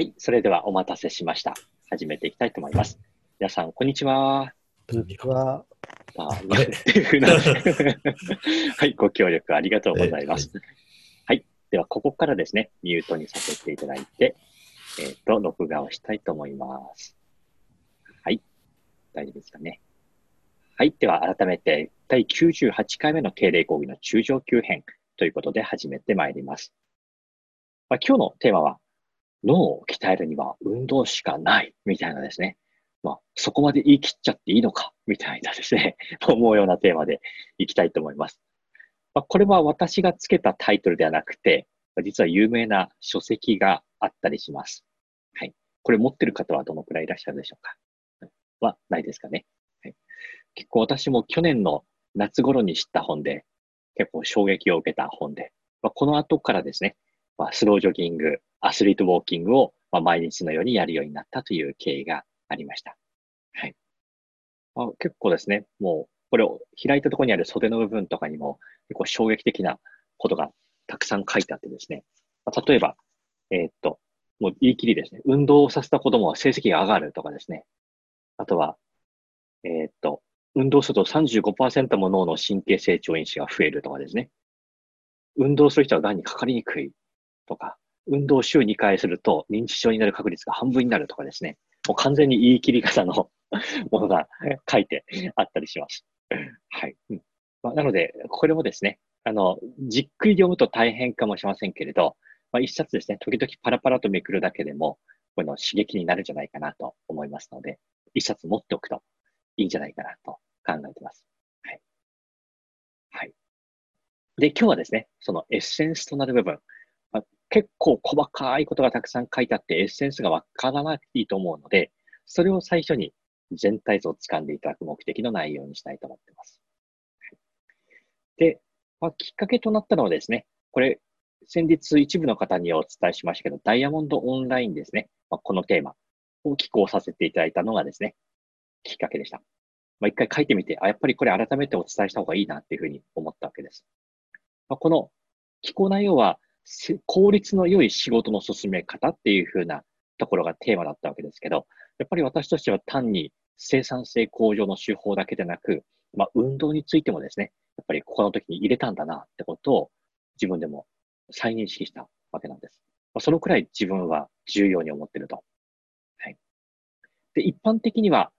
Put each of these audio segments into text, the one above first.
はい、それではお待たせしました。始めていきたいと思います。皆さん、こんにちは。こんにちは。あ はい、ご協力ありがとうございます。はい、では、ここからですね、ミュートにさせていただいて、えっ、ー、と、録画をしたいと思います。はい、大丈夫ですかね。はい、では改めて、第98回目の定例講義の中上級編ということで始めてまいります。まあ、今日のテーマは、脳を鍛えるには運動しかないみたいなですね。まあ、そこまで言い切っちゃっていいのかみたいなですね、思うようなテーマでいきたいと思います。まあ、これは私がつけたタイトルではなくて、実は有名な書籍があったりします。はい。これ持ってる方はどのくらいいらっしゃるでしょうかはないですかね。はい、結構私も去年の夏頃に知った本で、結構衝撃を受けた本で、まあ、この後からですね、まあ、スロージョギング、アスリートウォーキングを、まあ、毎日のようにやるようになったという経緯がありました。はい。あ、結構ですね、もう、これを開いたところにある袖の部分とかにも、結構衝撃的なことがたくさん書いてあってですね、例えば、えー、っと、もう言い切りですね、運動をさせた子供は成績が上がるとかですね、あとは、えー、っと、運動すると35%も脳の神経成長因子が増えるとかですね、運動する人は癌にかかりにくいとか、運動を週2回すると認知症になる確率が半分になるとかですね、もう完全に言い切り方の ものが書いてあったりします。はい。うんまあ、なので、これもですね、あの、じっくり読むと大変かもしれませんけれど、まあ、一冊ですね、時々パラパラとめくるだけでも、この刺激になるんじゃないかなと思いますので、一冊持っておくといいんじゃないかなと考えています。はい。はい。で、今日はですね、そのエッセンスとなる部分、結構細かいことがたくさん書いてあってエッセンスがわからなくていいと思うので、それを最初に全体像を掴んでいただく目的の内容にしたいと思っています。で、まあ、きっかけとなったのはですね、これ、先日一部の方にお伝えしましたけど、ダイヤモンドオンラインですね、まあ、このテーマを寄稿させていただいたのがですね、きっかけでした。まあ、一回書いてみて、あ、やっぱりこれ改めてお伝えした方がいいなっていうふうに思ったわけです。まあ、この寄稿内容は、効率の良い仕事の進め方っていうふうなところがテーマだったわけですけど、やっぱり私としては単に生産性向上の手法だけでなく、まあ、運動についてもですね、やっぱりここの時に入れたんだなってことを自分でも再認識したわけなんです。まあ、そのくらい自分は重要に思ってると。はい。で、一般的には、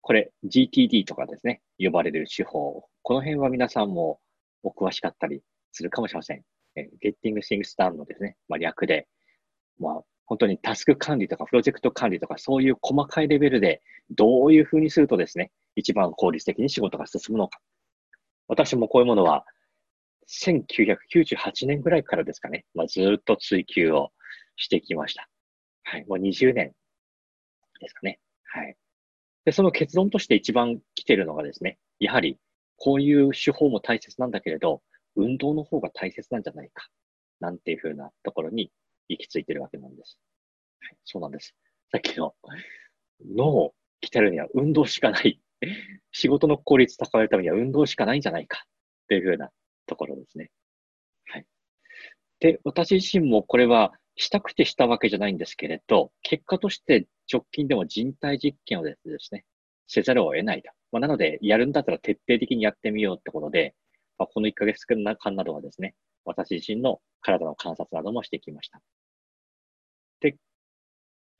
これ GTD とかですね、呼ばれる手法。この辺は皆さんもお詳しかったりするかもしれません。え Getting Things Done のですね、まあ、略で、まあ、本当にタスク管理とかプロジェクト管理とかそういう細かいレベルでどういうふうにするとですね、一番効率的に仕事が進むのか。私もこういうものは1998年ぐらいからですかね、まあ、ずっと追求をしてきました。はい。もう20年ですかね。はい。で、その結論として一番来てるのがですね、やはりこういう手法も大切なんだけれど、運動の方が大切なんじゃないか、なんていうふうなところに行き着いてるわけなんです。はい、そうなんです。さっきの脳を鍛えるには運動しかない。仕事の効率高めるためには運動しかないんじゃないかっていうふうなところですね。はい。で、私自身もこれはしたくてしたわけじゃないんですけれど、結果として直近でも人体実験をですね、せざるを得ないと。まあ、なので、やるんだったら徹底的にやってみようってことで、まあ、この1ヶ月間などはですね、私自身の体の観察などもしてきました。で、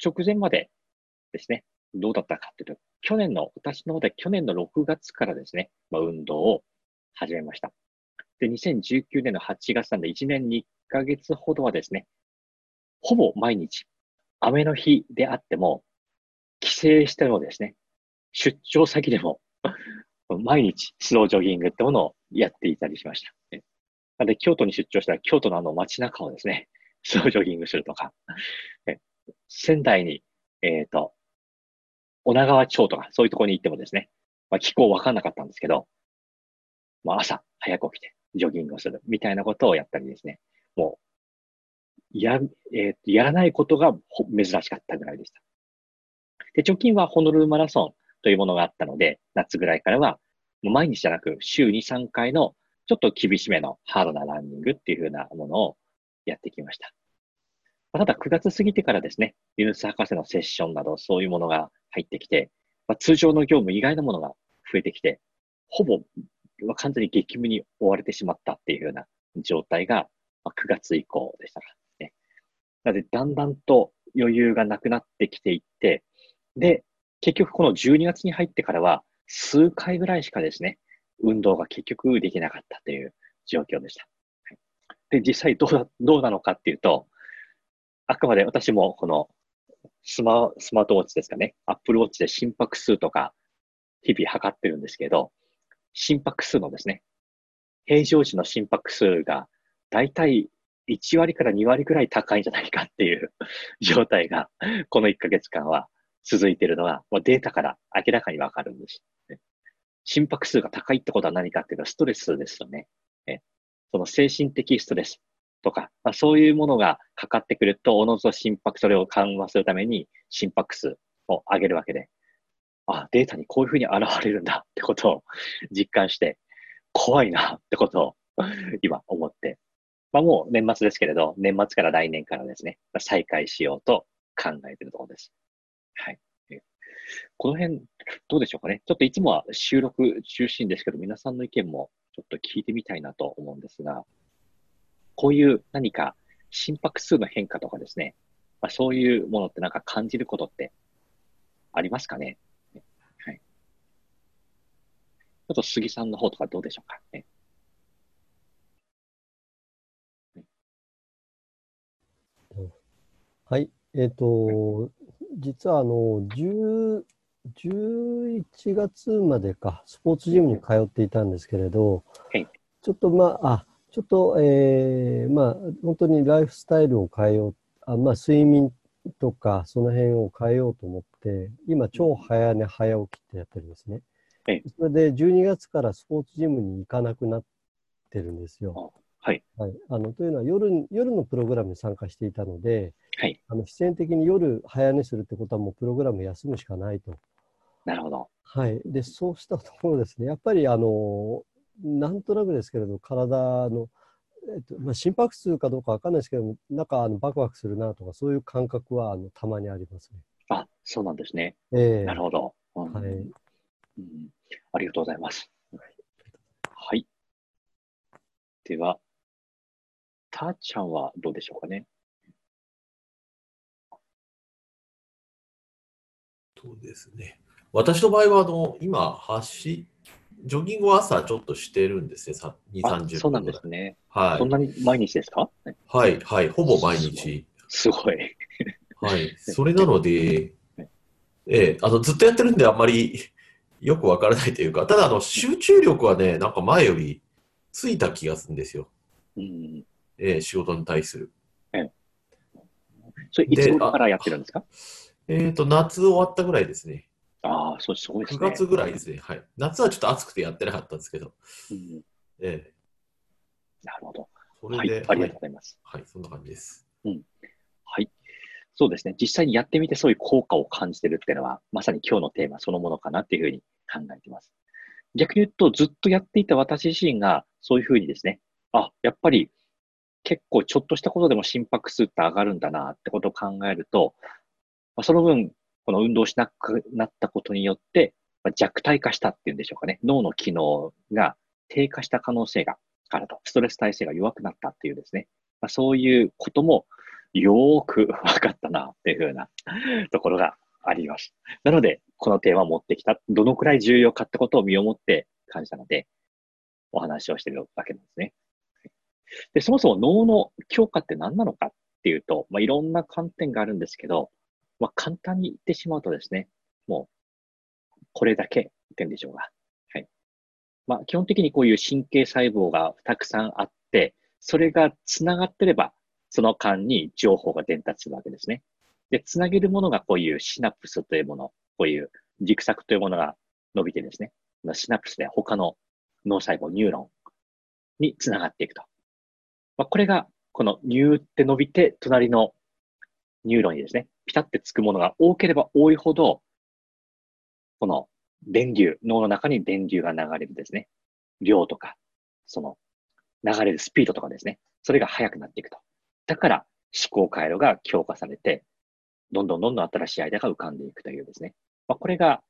直前までですね、どうだったかっていうと、去年の、私の方で去年の6月からですね、まあ、運動を始めました。で、2019年の8月なんで1年2ヶ月ほどはですね、ほぼ毎日、雨の日であっても、帰省してもですね、出張先でも毎日スロージョギングってものをやっていたりしました。で、京都に出張したら、京都のあの街中をですね、スロージョギングするとか、仙台に、えっ、ー、と、女川町とか、そういうところに行ってもですね、まあ、気候わかんなかったんですけど、まあ、朝早く起きてジョギングをするみたいなことをやったりですね、もう、や、えー、やらないことが珍しかったぐらいでした。で、直近はホノルルマラソンというものがあったので、夏ぐらいからは、毎日じゃなく、週2、3回のちょっと厳しめのハードなランニングっていう風なものをやってきました。ただ9月過ぎてからですね、ユヌス博士のセッションなどそういうものが入ってきて、まあ、通常の業務以外のものが増えてきて、ほぼ完全に激務に追われてしまったっていうような状態が、まあ、9月以降でしたからね。なので、だんだんと余裕がなくなってきていって、で、結局この12月に入ってからは、数回ぐらいしかですね、運動が結局できなかったという状況でした。で、実際どう、どうなのかっていうと、あくまで私もこのスマスマートウォッチですかね、アップルウォッチで心拍数とか日々測ってるんですけど、心拍数のですね、平常時の心拍数がだいたい1割から2割くらい高いんじゃないかっていう状態が、この1ヶ月間は続いているのは、データから明らかにわかるんです。心拍数が高いってことは何かっていうのはストレスですよね。その精神的ストレスとか、まあ、そういうものがかかってくると、おのずと心拍、それを緩和するために心拍数を上げるわけで、あ、データにこういうふうに現れるんだってことを実感して、怖いなってことを 今思って、まあもう年末ですけれど、年末から来年からですね、再開しようと考えているところです。はい。この辺、どうでしょうかね。ちょっといつもは収録中心ですけど、皆さんの意見もちょっと聞いてみたいなと思うんですが、こういう何か心拍数の変化とかですね、まあ、そういうものってなんか感じることってありますかね。はい。ちょっと杉さんの方とかどうでしょうかね。はい、えっ、ー、と、実はあの、10 11月までか、スポーツジムに通っていたんですけれど、はい、ちょっとまあ、あ、ちょっと、えー、まあ、本当にライフスタイルを変えよう、あまあ、睡眠とか、その辺を変えようと思って、今、超早寝早起きってやってるんですね。はい、それで、12月からスポーツジムに行かなくなってるんですよ。はい。はい、あのというのは夜、夜のプログラムに参加していたので、はい、あの必然的に夜早寝するってことはもうプログラム休むしかないと。なるほど。はい。で、そうしたところですね、やっぱり、あの、なんとなくですけれど、体の、えっとまあ、心拍数かどうかわかんないですけど、なんかあのバクバクするなとか、そういう感覚はあのたまにありますね。あ、そうなんですね。えー、なるほど、うん、はい、うん。ありがとうございます。はい。では、たーちゃんはどうでしょうかね？そうですね。私の場合は、あの、今、走、ジョギングを朝ちょっとしてるんですね、2、30分。そうなんですね。はい。そんなに毎日ですか？はい、はい、ほぼ毎日。すごい。はい。それなので、ええ、あの、ずっとやってるんであんまり よくわからないというか、ただ、あの、集中力はね、なんか前よりついた気がするんですよ。うん。ええ、仕事に対する。ええ。それ、いつ頃からやってるんですか？えっ、ー、と、夏終わったぐらいですね。ああ、そう、すごいですね。9月ぐらいですね。はい。夏はちょっと暑くてやってなかったんですけど。うん、ええ。なるほど。それで、はい、ありがとうございます、はい。はい、そんな感じです。うん。はい。そうですね。実際にやってみてそういう効果を感じてるっていうのは、まさに今日のテーマそのものかなっていうふうに考えています。逆に言うと、ずっとやっていた私自身が、そういうふうにですね、あ、やっぱり結構ちょっとしたことでも心拍数って上がるんだなってことを考えると、まあ、その分、この運動しなくなったことによって、まあ、弱体化したっていうんでしょうかね。脳の機能が低下した可能性があると。ストレス耐性が弱くなったっていうですね。まあ、そういうこともよーく分かったなっていうふうな ところがあります。なので、このテーマを持ってきた、どのくらい重要かってことを身をもって感じたので、お話をしているわけなんですね。で、そもそも脳の強化って何なのかっていうと、まあ、いろんな観点があるんですけど、まあ、簡単に言ってしまうとですね、もう、これだけってんでしょうが。はい。まあ、基本的にこういう神経細胞がたくさんあって、それが繋がってれば、その間に情報が伝達するわけですね。で、繋げるものがこういうシナプスというもの、こういう軸索というものが伸びてですね、シナプスで他の脳細胞、ニューロンに繋がっていくと。まあ、これが、このニューって伸びて、隣のニューロンにですね、ピタってつくものが多ければ多いほど、この電流、脳の中に電流が流れるですね、量とか、その流れるスピードとかですね、それが速くなっていくと。だから思、考回路が強化されて、どんどんどんどん新しいアイデアが浮かんでいくというですね。まあ、これが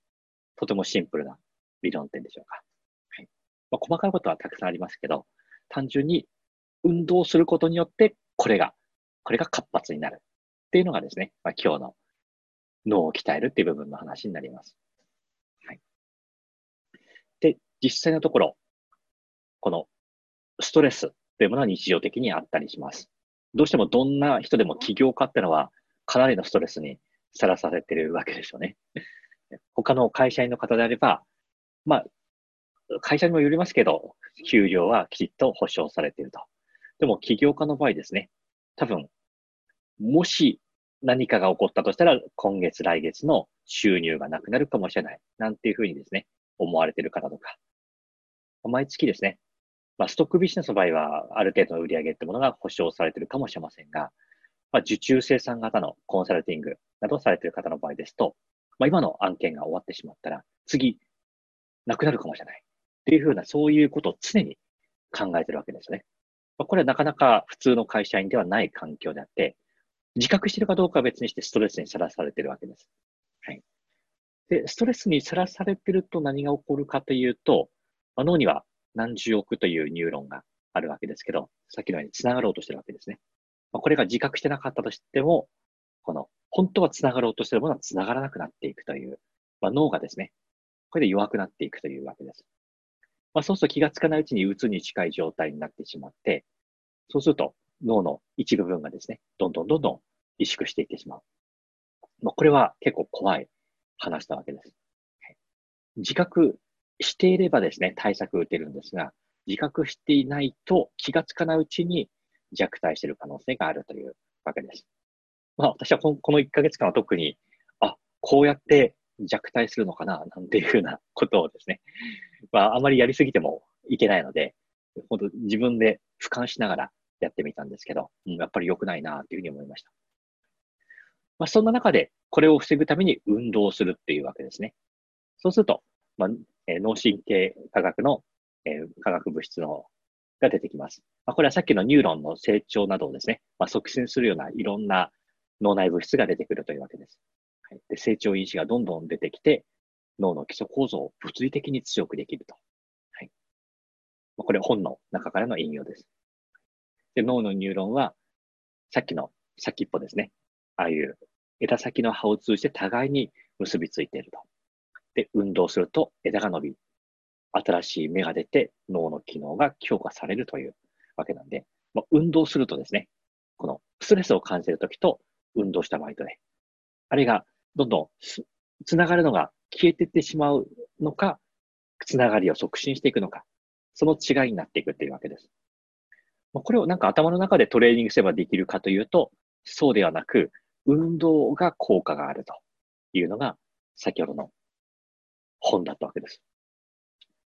とてもシンプルな理論点でしょうか。はいまあ、細かいことはたくさんありますけど、単純に運動することによって、これが、これが活発になるっていうのがですね、まあ、今日の脳を鍛えるっていう部分の話になります。はい。で、実際のところ、このストレスというものは日常的にあったりします。どうしてもどんな人でも起業家ってのはかなりのストレスにさらされてるわけですよね。他の会社員の方であれば、まあ、会社にもよりますけど、給料はきちっと保証されていると。でも起業家の場合ですね、多分、もし何かが起こったとしたら、今月来月の収入がなくなるかもしれない。なんていうふうにですね、思われてる方とか。毎月ですね、まあ、ストックビジネスの場合は、ある程度の売り上げってものが保証されてるかもしれませんが、まあ、受注生産型のコンサルティングなどされてる方の場合ですと、まあ、今の案件が終わってしまったら、次、なくなるかもしれない。っていうふうな、そういうことを常に考えてるわけですね。ま、これはなかなか普通の会社員ではない環境であって、自覚しているかどうかは別にしてストレスにさらされているわけです。はい。で、ストレスにさらされていると何が起こるかというと、まあ、脳には何十億というニューロンがあるわけですけど、さっきのように繋がろうとしてるわけですね。まあ、これが自覚してなかったとしても、この、本当は繋がろうとしているものは繋がらなくなっていくという、まあ、脳がですね、これで弱くなっていくというわけです。まあ、そうすると気がつかないうちに鬱に近い状態になってしまって、そうすると脳の一部分がですね、どんどんどんどん萎縮していってしまう。まあ、これは結構怖い話なわけです。自覚していればですね、対策打てるんですが、自覚していないと気がつかないうちに弱体している可能性があるというわけです。まあ私はこの1ヶ月間は特に、あ、こうやって弱体するのかな、なんていうふうなことをですね、まああまりやりすぎてもいけないので、本当自分で俯瞰しながらやってみたんですけど、うん、やっぱり良くないなというふうに思いました。まあそんな中で、これを防ぐために運動するっていうわけですね。そうすると、まあ、え脳神経科学の、え化学物質のが出てきます。まあ、これはさっきのニューロンの成長などをですね、まあ、促進するようないろんな脳内物質が出てくるというわけです。はい、で成長因子がどんどん出てきて、脳の基礎構造を物理的に強くできると。はい、これ本の中からの引用です。で脳のニューロンは、さっきの先っぽですね。ああいう枝先の葉を通じて互いに結びついていると。で、運動すると枝が伸び、新しい芽が出て脳の機能が強化されるというわけなんで、まあ、運動するとですね、このストレスを感じるときと運動した場合とね、あれがどんどんつながるのが消えてってしまうのか、つながりを促進していくのか、その違いになっていくっていうわけです。これをなんか頭の中でトレーニングすればできるかというと、そうではなく、運動が効果があるというのが、先ほどの本だったわけです。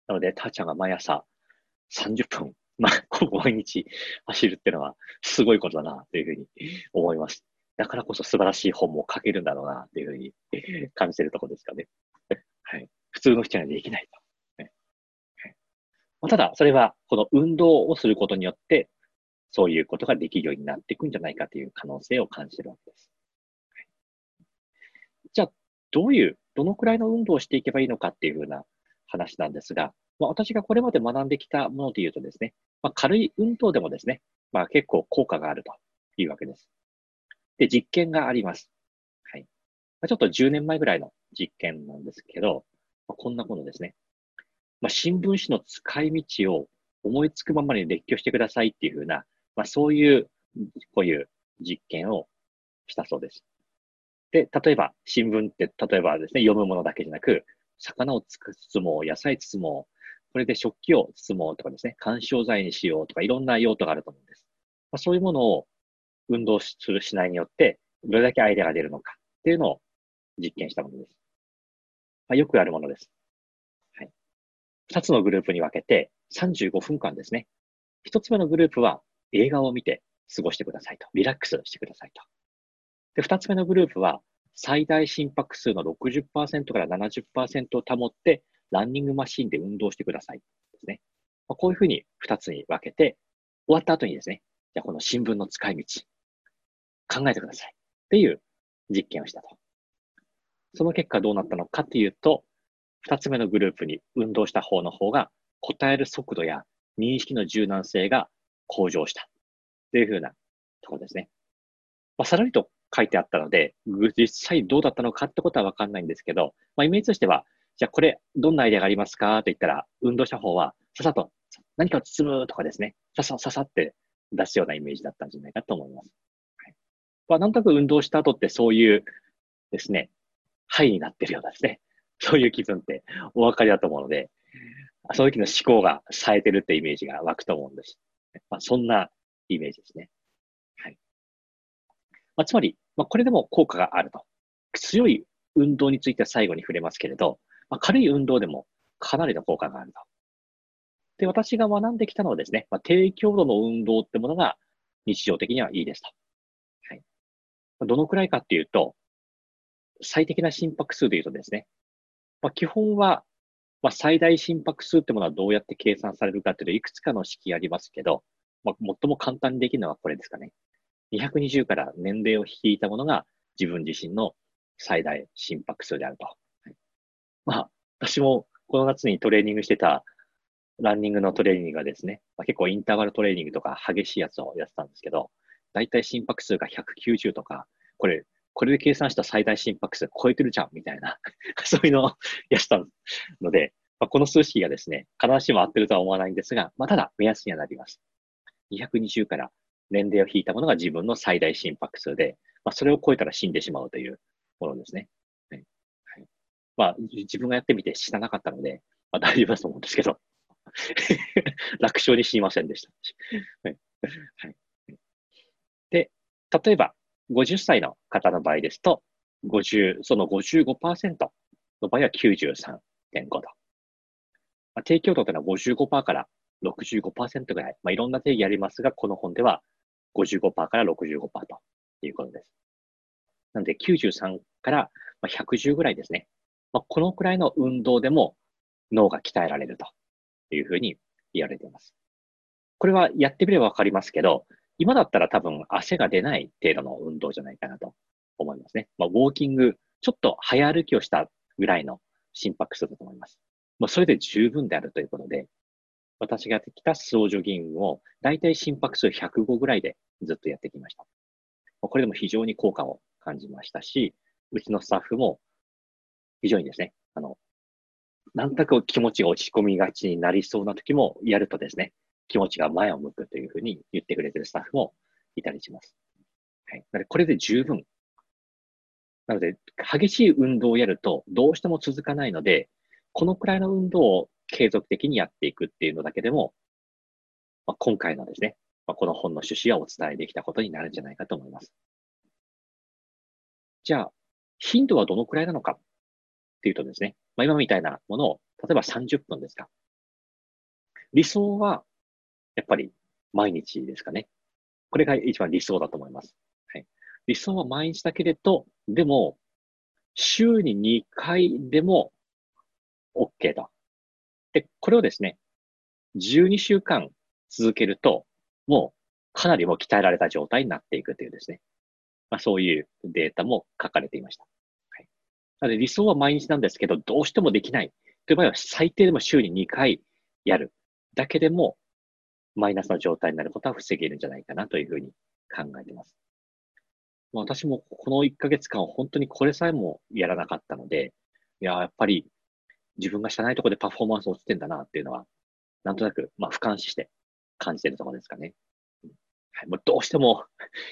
なので、たーちゃんが毎朝30分、まあ、毎日走るっていうのはすごいことだなというふうに思います。だからこそ素晴らしい本も書けるんだろうなというふうに感じてるところですかね。はい。普通の人にはできないと。ただ、それは、この運動をすることによって、そういうことができるようになっていくんじゃないかという可能性を感じているわけです。じゃあ、どういうどのくらいの運動をしていけばいいのかっていうふうな話なんですが、まあ、私がこれまで学んできたもので言うとですね、まあ、軽い運動でもですね、まあ、結構効果があるというわけです。で、実験があります。はい。まあ、ちょっと10年前ぐらいの実験なんですけど、まあ、こんなものですね。まあ、新聞紙の使い道を思いつくままに列挙してくださいっていうふうな、まあ、そういう、こういう実験をしたそうです。で、例えば、新聞って、例えばですね、読むものだけじゃなく、魚を包もう、野菜包もう、これで食器を包もうとかですね、干渉剤にしようとか、いろんな用途があると思うんです。まあ、そういうものを運動するしないによって、どれだけアイデアが出るのかっていうのを実験したものです。まあ、よくあるものです。はい。二つのグループに分けて35分間ですね。一つ目のグループは映画を見て過ごしてくださいと。リラックスしてくださいと。で、二つ目のグループは、最大心拍数の60%から70%を保って、ランニングマシンで運動してください。ですね。まあ、こういうふうに二つに分けて、終わった後にですね、じゃあこの新聞の使い道。考えてください。っていう実験をしたと。その結果どうなったのかっていうと、二つ目のグループに運動した方の方が答える速度や認識の柔軟性が向上したというふうなところですね。まあ、さらにと書いてあったので、実際どうだったのかってことはわかんないんですけど、まあ、イメージとしては、じゃあこれどんなアイデアがありますかと言ったら、運動した方はささと何かを包むとかですね、ささささって出すようなイメージだったんじゃないかと思います。はいまあ、なんとなく運動した後ってそういうですね、ハイになってるようなですね、そういう気分ってお分かりだと思うので、その時の思考が冴えてるってイメージが湧くと思うんです。まあ、そんなイメージですね。はい。まあ、つまり、まあ、これでも効果があると。強い運動については最後に触れますけれど、まあ、軽い運動でもかなりの効果があると。で、私が学んできたのはですね、まあ、低強度の運動ってものが日常的にはいいですと。はい。どのくらいかっていうと、最適な心拍数で言うとですね、まあ、基本は、まあ、最大心拍数ってものはどうやって計算されるかっていうといくつかの式ありますけど、まあ、最も簡単にできるのはこれですかね。220から年齢を引いたものが自分自身の最大心拍数であると。はい、まあ、私もこの夏にトレーニングしてたランニングのトレーニングがですね、まあ、結構インターバルトレーニングとか激しいやつをやってたんですけど、だいたい心拍数が190とか、これこれで計算した最大心拍数超えてるじゃん、みたいな。そういうのを やったので、まあ、この数式がですね、必ずしも合ってるとは思わないんですが、まあ、ただ目安にはなります。220から年齢を引いたものが自分の最大心拍数で、まあ、それを超えたら死んでしまうというものですね。はい。はい、まあ、自分がやってみて死ななかったので、まあ、大丈夫だと思うんですけど、楽勝に死にませんでした。はい。はい、で、例えば、50歳の方の場合ですと、50、その55%の場合は93.5度。まあ、低強度というのは55%から65%ぐらい。まあ、いろんな定義ありますが、この本では55%から65%ということです。なので、93から110ぐらいですね。まあ、このくらいの運動でも脳が鍛えられるというふうに言われています。これはやってみればわかりますけど、今だったら多分汗が出ない程度の運動じゃないかなと思いますね。まあ、ウォーキング、ちょっと早歩きをしたぐらいの心拍数だと思います。まあ、それで十分であるということで、私がやってきたスロージョギングを大体心拍数105ぐらいでずっとやってきました。これでも非常に効果を感じましたし、うちのスタッフも非常にですね、あの、なんとなく気持ちが落ち込みがちになりそうな時もやるとですね、気持ちが前を向くというふうに言ってくれてるスタッフもいたりします。はい。なので、これで十分。なので、激しい運動をやるとどうしても続かないので、このくらいの運動を継続的にやっていくっていうのだけでも、まあ、今回のですね、まあ、この本の趣旨はお伝えできたことになるんじゃないかと思います。じゃあ、頻度はどのくらいなのかっていうとですね、まあ、今みたいなものを、例えば30分ですか。理想はやっぱり毎日ですかね。これが一番理想だと思います。はい、理想は毎日だけれど、でも、週に2回でも OK と。で、これをですね、12週間続けると、もうかなりも鍛えられた状態になっていくというですね。まあ、そういうデータも書かれていました。はい、なので理想は毎日なんですけど、どうしてもできないという場合は最低でも週に2回やるだけでもマイナスの状態になることは防げるんじゃないかなというふうに考えています。ま私もこの1ヶ月間本当にこれさえもやらなかったので、いや、やっぱり自分が知らないところでパフォーマンス落ちてんだなっていうのは、なんとなく、まあ、俯瞰して感じてるところですかね。はい、もうどうしても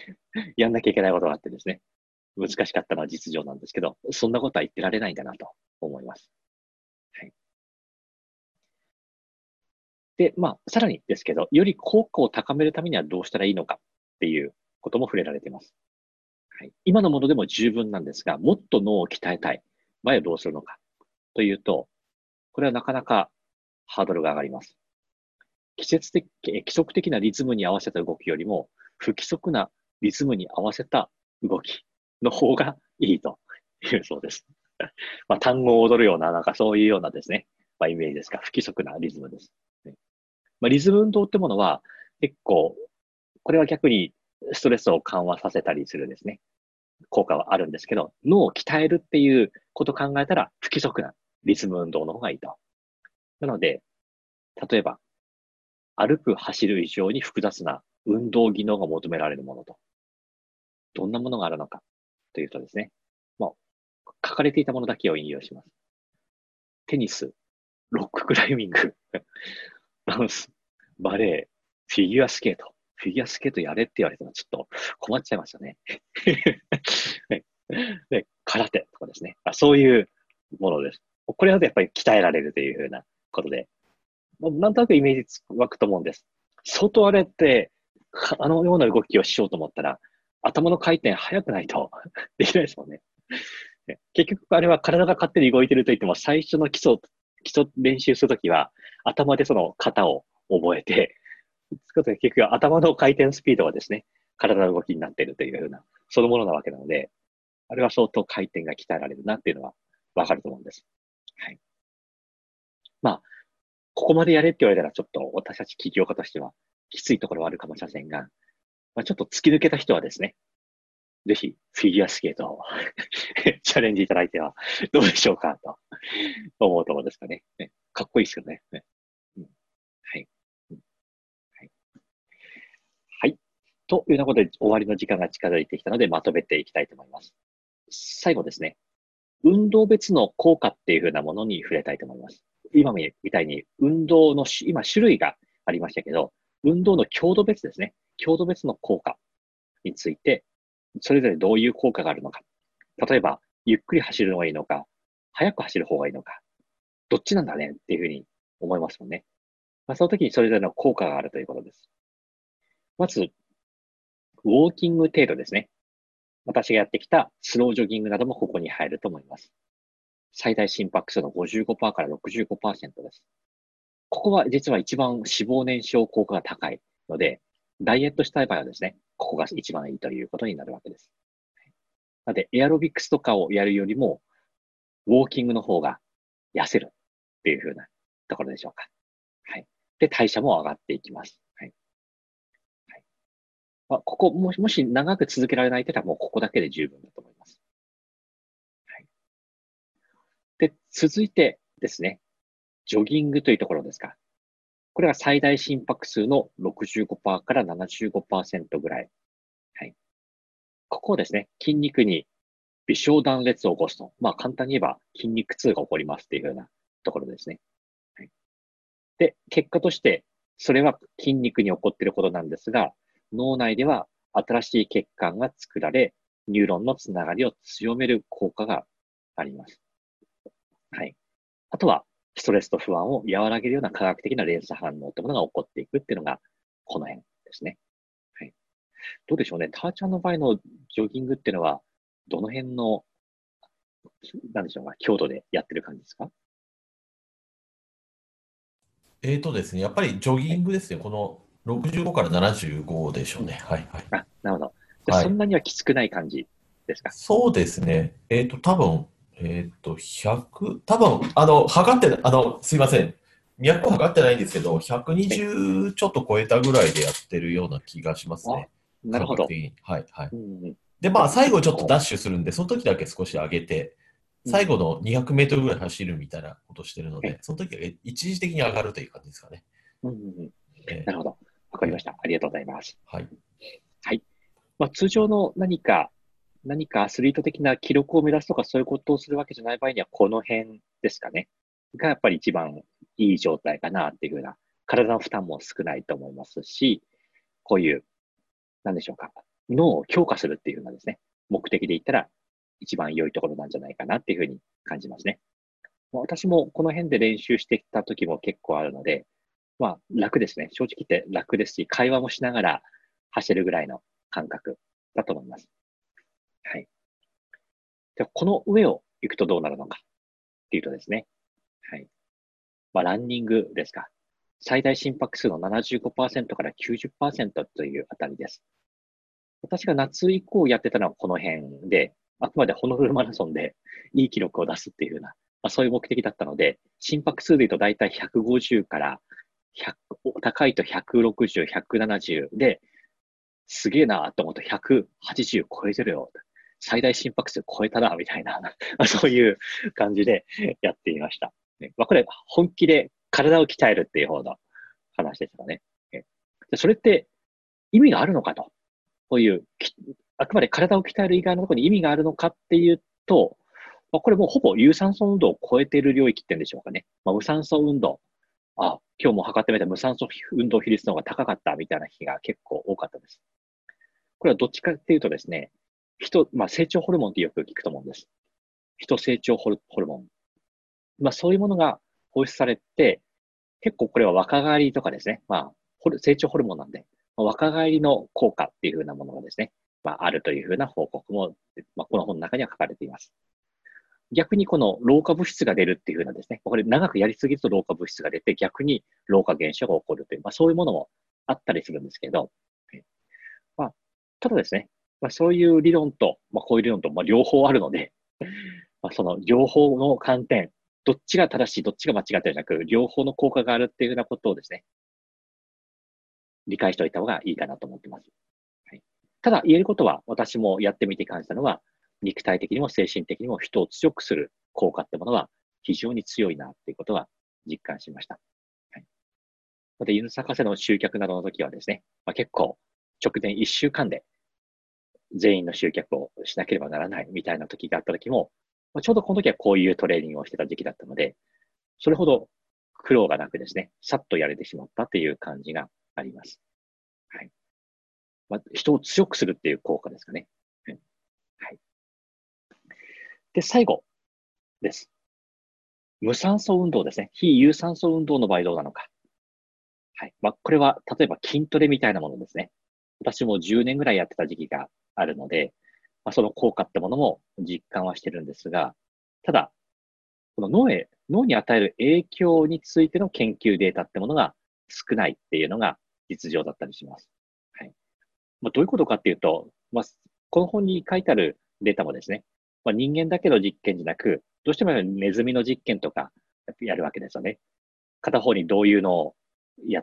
やんなきゃいけないことがあってですね、難しかったのは実情なんですけど、そんなことは言ってられないんだなと思います。で、まあ、さらにですけど、より効果を高めるためにはどうしたらいいのかっていうことも触れられています。はい、今のものでも十分なんですが、もっと脳を鍛えたい場合はどうするのかというと、これはなかなかハードルが上がります。季節的、規則的なリズムに合わせた動きよりも、不規則なリズムに合わせた動きの方がいいというそうです。まあ、単語を踊るような、なんかそういうようなですね、まあ、イメージですが、不規則なリズムです。まあ、リズム運動ってものは結構、これは逆にストレスを緩和させたりするですね、効果はあるんですけど、脳を鍛えるっていうこと考えたら、不規則なリズム運動の方がいいと。なので、例えば、歩く、走る以上に複雑な運動技能が求められるものと。どんなものがあるのかというとですね、まあ、書かれていたものだけを引用します。テニス、ロッククライミング、ダンス、バレエ、フィギュアスケート。フィギュアスケートやれって言われてもちょっと困っちゃいましたね。で空手とかですねあ。そういうものです。これはやっぱり鍛えられるというふうなことで、なんとなくイメージ湧くと思うんです。相当あれって、あのような動きをしようと思ったら、頭の回転速くないと できないですもんね。結局あれは体が勝手に動いてると言っても、最初の基礎、基礎練習するときは、頭でその型を覚えて、つこと結局頭の回転スピードはですね、体の動きになっているというような、そのものなわけなので、あれは相当回転が鍛えられるなっていうのはわかると思うんです。はい。まあ、ここまでやれって言われたらちょっと私たち起業家としてはきついところはあるかもしれませんが、まあ、ちょっと突き抜けた人はですね、ぜひフィギュアスケートを チャレンジいただいてはどうでしょうかと思うところですかね。ねかっこいいですよね。ねうん、はい、うんはい。はい。というようなことで終わりの時間が近づいてきたのでまとめていきたいと思います。最後ですね。運動別の効果っていうふうなものに触れたいと思います。今みたいに運動の今種類がありましたけど、運動の強度別ですね。強度別の効果についてそれぞれどういう効果があるのか。例えば、ゆっくり走るのがいいのか、速く走る方がいいのか、どっちなんだね？っていうふうに思いますもんね。まあ、その時にそれぞれの効果があるということです。まず、ウォーキング程度ですね。私がやってきたスロージョギングなどもここに入ると思います。最大心拍数の55%から65%です。ここは実は一番脂肪燃焼効果が高いので、ダイエットしたい場合はですね、ここが一番いいということになるわけです。なので、エアロビクスとかをやるよりも、ウォーキングの方が痩せるっていうふうなところでしょうか。はい。で、代謝も上がっていきます。まあ、ここもし、もし長く続けられないって言ったら、もうここだけで十分だと思います。はい。で、続いてですね、ジョギングというところですか。これが最大心拍数の65%から75%ぐらい。はい。ここをですね、筋肉に微小断裂を起こすと。まあ簡単に言えば筋肉痛が起こりますっていうようなところですね。はい、で、結果として、それは筋肉に起こっていることなんですが、脳内では新しい血管が作られ、ニューロンのつながりを強める効果があります。はい。あとは、ストレスと不安を和らげるような科学的な連鎖反応というものが起こっていくっていうのが、この辺ですね。はい。どうでしょうね。ターちゃんの場合のジョギングっていうのは、どの辺の、なんでしょうか、強度でやってる感じですか？えーとですね、やっぱりジョギングですね。この65から75でしょうね。はい、はい。あ、なるほど。そんなにはきつくない感じですか、そうですね。えっ、ー、と、多分えっ、と、100、多分、あの、測って、あの、すいません。脈測ってないんですけど、120ちょっと超えたぐらいでやってるような気がしますね。なるほど。はい、はい。で、まあ、最後ちょっとダッシュするんで、その時だけ少し上げて、最後の200メートルぐらい走るみたいなことしてるので、その時は一時的に上がるという感じですかね。うんうんうんえー、なるほど。わかりました。ありがとうございます。はい。はい。まあ、通常の何か何かアスリート的な記録を目指すとかそういうことをするわけじゃない場合には、この辺ですかね。がやっぱり一番いい状態かなっていうふうな、体の負担も少ないと思いますし、こういう、なんでしょうか、脳を強化するっていうふうなですね、目的で言ったら一番良いところなんじゃないかなっていうふうに感じますね。私もこの辺で練習してきた時も結構あるので、まあ楽ですね。正直言って楽ですし、会話もしながら走るぐらいの感覚だと思います。はい。じゃこの上を行くとどうなるのかっていうとですね。はい。まあ、ランニングですか。最大心拍数の75%から90%というあたりです。私が夏以降やってたのはこの辺で、あくまでホノルルマラソンでいい記録を出すっていうような、まあ、そういう目的だったので、心拍数で言うと大体150から、高いと160、170で、すげえなと思って180超えてるよ。最大心拍数超えたな、みたいな、そういう感じでやってみました。まあ、これ、本気で体を鍛えるっていう方の話ですかね。それって意味があるのかと。こういう、あくまで体を鍛える以外のところに意味があるのかっていうと、まあ、これもうほぼ有酸素運動を超えている領域って言うんでしょうかね。まあ、無酸素運動。あ、今日も測ってみた無酸素運動比率の方が高かったみたいな日が結構多かったです。これはどっちかっていうとですね、人、まあ、成長ホルモンってよく聞くと思うんです。人成長ホルモン。まあ、そういうものが放出されて、結構これは若返りとかですね、まあ、成長ホルモンなんで、まあ、若返りの効果っていうふうなものがですね、まあ、あるというふうな報告も、まあ、この本の中には書かれています。逆にこの老化物質が出るっていうふうなですね、これ長くやりすぎると老化物質が出て逆に老化現象が起こるという、まあ、そういうものもあったりするんですけど、まあ、ただですね、まあ、そういう理論と、まあ、こういう理論と、まあ、両方あるので、まあ、その両方の観点、どっちが正しい、どっちが間違ってるなく、両方の効果があるっていうふうなことをですね、理解しておいた方がいいかなと思ってます。はい、ただ、言えることは、私もやってみて感じたのは、肉体的にも精神的にも人を強くする効果ってものは非常に強いなっていうことは実感しました。はい。また、犬咲かせの集客などの時はですね、まあ、結構直前1週間で全員の集客をしなければならないみたいな時があった時も、まあ、ちょうどこの時はこういうトレーニングをしてた時期だったので、それほど苦労がなくですね、さっとやれてしまったという感じがあります。はい。まあ、人を強くするっていう効果ですかね。はい。で、最後です。無酸素運動ですね。非有酸素運動の場合どうなのか。はい。まあ、これは、例えば筋トレみたいなものですね。私も10年ぐらいやってた時期があるので、まあ、その効果ってものも実感はしてるんですが、ただ、この脳へ、脳に与える影響についての研究データってものが少ないっていうのが実情だったりします。はい。まあ、どういうことかっていうと、まあ、この本に書いてあるデータもですね、まあ、人間だけの実験じゃなく、どうしてもネズミの実験とかやるわけですよね。片方にどういうのをや、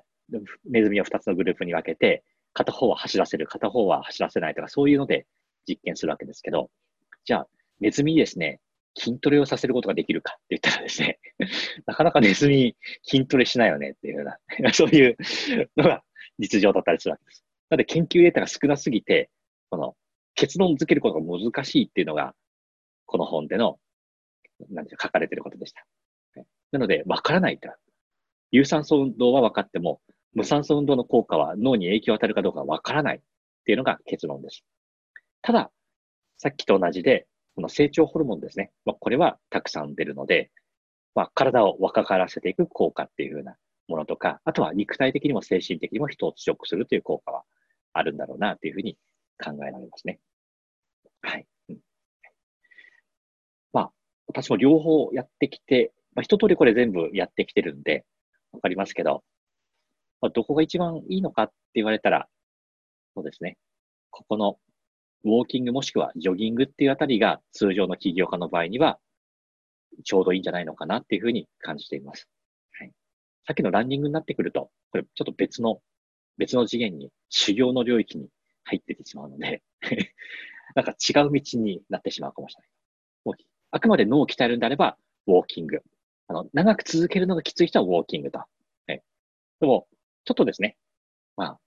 ネズミを2つのグループに分けて、片方は走らせる、片方は走らせないとか、そういうので実験するわけですけど、じゃあ、ネズミですね、筋トレをさせることができるかって言ったらですね、なかなかネズミ筋トレしないよねっていうような、そういうのが実情だったりするわけです。なので研究データが少なすぎて、この結論付けることが難しいっていうのが、この本での、なんでしょう、書かれていることでした。なので、わからないと。有酸素運動は分かっても、無酸素運動の効果は脳に影響を与えるかどうかわからないっていうのが結論です。ただ、さっきと同じで、この成長ホルモンですね。まあ、これはたくさん出るので、まあ、体を若返らせていく効果っていうふうなものとか、あとは肉体的にも精神的にも人を強くするという効果はあるんだろうなというふうに考えられますね。はい。私も両方やってきて、まあ、一通りこれ全部やってきてるんで、わかりますけど、まあ、どこが一番いいのかって言われたら、そうですね。ここのウォーキングもしくはジョギングっていうあたりが通常の起業家の場合にはちょうどいいんじゃないのかなっていうふうに感じています。はい。さっきのランニングになってくると、これちょっと別の、別の次元に、修行の領域に入っててしまうので なんか違う道になってしまうかもしれない。あくまで脳を鍛えるんであれば、ウォーキング。あの、長く続けるのがきつい人はウォーキングと。はい、でも、ちょっとですね、まあ、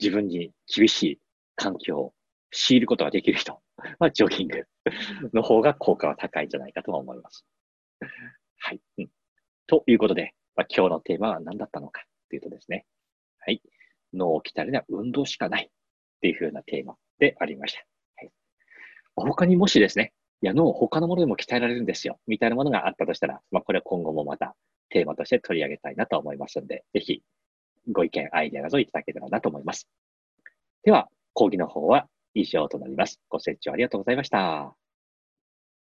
自分に厳しい環境を強いることができる人は、ジョギングの方が効果は高いんじゃないかと思います。はい。うん、ということで、まあ、今日のテーマは何だったのかというとですね、はい。脳を鍛えるには運動しかないっていうふうなテーマでありました。はい、他にもしですね、いや、脳他のものでも鍛えられるんですよ、みたいなものがあったとしたら、まあ、これは今後もまたテーマとして取り上げたいなと思いますので、ぜひご意見、アイデアなどいただけたらなと思います。では、講義の方は以上となります。ご清聴ありがとうございました。